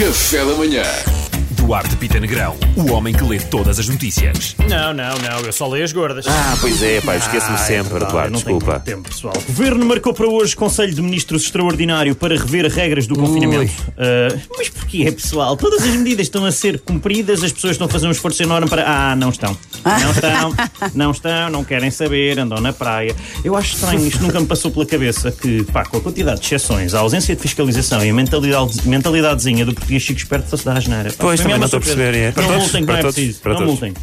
Café da manhã. Duarte Pita Negrão, o homem que lê todas as notícias. Não, não, não, eu só leio as gordas. Ah, pois é, pá, esqueço-me Ah, é sempre, verdade, não tenho desculpa. tempo, pessoal. O Governo marcou para hoje Conselho de Ministros extraordinário para rever regras do confinamento. Ah, mas porquê, pessoal? Todas as medidas estão a ser cumpridas, as pessoas estão a fazer um esforço enorme para. Ah, não estão. Não estão, não estão, não querem saber, andam na praia. Eu acho estranho, isto nunca me passou pela cabeça que, pá, com a quantidade de exceções, a ausência de fiscalização e a mentalidade, mentalidadezinha do português chico esperto fosse da asneira. Pois, também é uma não estou a surpresa. perceber, é. Para Não todos, multem, para não é preciso. Não todos. multem.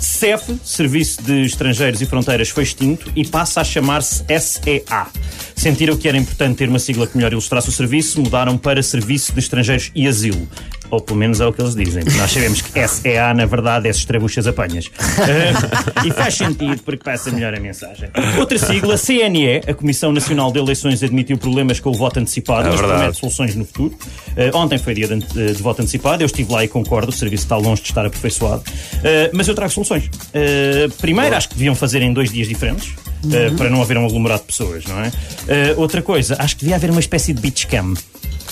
CEF, Serviço de Estrangeiros e Fronteiras, foi extinto e passa a chamar-se SEA. Sentiram que era importante ter uma sigla que melhor ilustrasse o serviço, mudaram para Serviço de Estrangeiros e Asilo. Ou pelo menos é o que eles dizem. Nós sabemos que SEA, na verdade, é Estrebuchas Apanhas. Eh, e faz sentido porque passa melhor a mensagem. Outra sigla, CNE, a Comissão Nacional de Eleições admitiu problemas com o voto antecipado, É mas verdade. promete soluções no futuro. Eh, ontem foi dia de, de- de voto antecipado, eu estive lá e concordo, o serviço está longe de estar aperfeiçoado. Eh, mas eu trago soluções. Eh, primeiro, acho que deviam fazer em dois dias diferentes. eh, para não haver um aglomerado de pessoas, não é? Eh, outra coisa, acho que devia haver uma espécie de beach cam.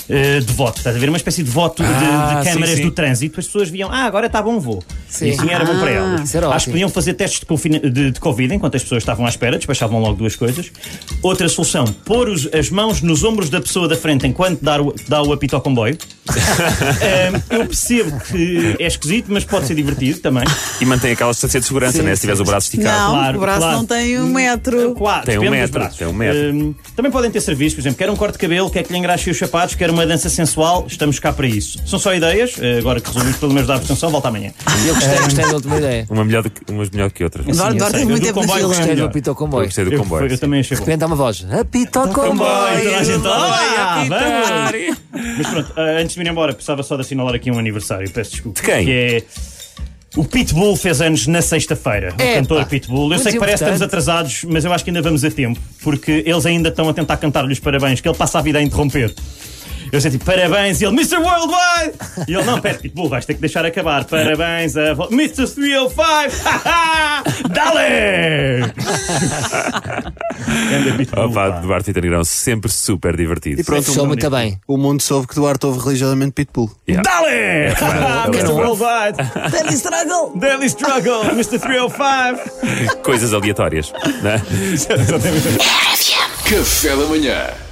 Eh, de voto, estás a ver? Uma espécie de voto de- de, Ah, câmaras do trânsito, as pessoas viam, ah, agora está bom, vou. E assim era bom para elas. isso era Acho que podiam fazer testes de, de- de Covid enquanto as pessoas estavam à espera, despachavam logo duas coisas. Outra solução, pôr os- as mãos nos ombros da pessoa da frente enquanto dá o, dá o apito ao comboio. Ehm, eu percebo que é esquisito, mas pode ser divertido também. E mantém aquela distância de segurança, né? Se tiveres o braço esticado. Não, Claro, o braço claro. não tem um metro. Claro, Tem um metro, tem um metro. Ehm, também podem ter serviços, por exemplo, quer um corte de cabelo, quer que lhe engraxe os sapatos, quer uma dança sensual, estamos cá para isso. São só ideias, eh, agora que resumimos pelo menos da abstenção, volta amanhã. Gostei, gostei da última ideia. Uma melhor do que- umas melhor que outras. Sim, Eduardo tem muito do tempo fila. gostei Gostei do apito ao Eu comboio. gostei do comboio. eu também achei bom. Repente há uma voz. Apito ao comboio. toda a gente, "Ah, apitar." Mas pronto, ah, antes de ir embora, precisava só de assinalar aqui um aniversário, peço desculpa. De quem? Que é. O Pitbull fez anos na sexta-feira. O Epá, cantor Pitbull. Eu muito sei que parece que estamos atrasados, mas eu acho que ainda vamos a tempo, porque eles ainda estão a tentar cantar-lhe os parabéns, que ele passa a vida a interromper. Eu sei tipo, parabéns, e ele, Mr. Worldwide! E ele, não, pera, Pitbull, vais ter que deixar acabar. Parabéns a Mr. 305! Dale! Anda, Pitbull. Opa, pá. Duarte e Negrão, sempre super divertido. E pronto, Fechou muito bem. o mundo soube que Duarte ouve religiosamente Pitbull. Yeah. Dale! Mr. não. Worldwide! Daily struggle. Daily Struggle, Mr. 305! Coisas aleatórias. Né? Café da manhã.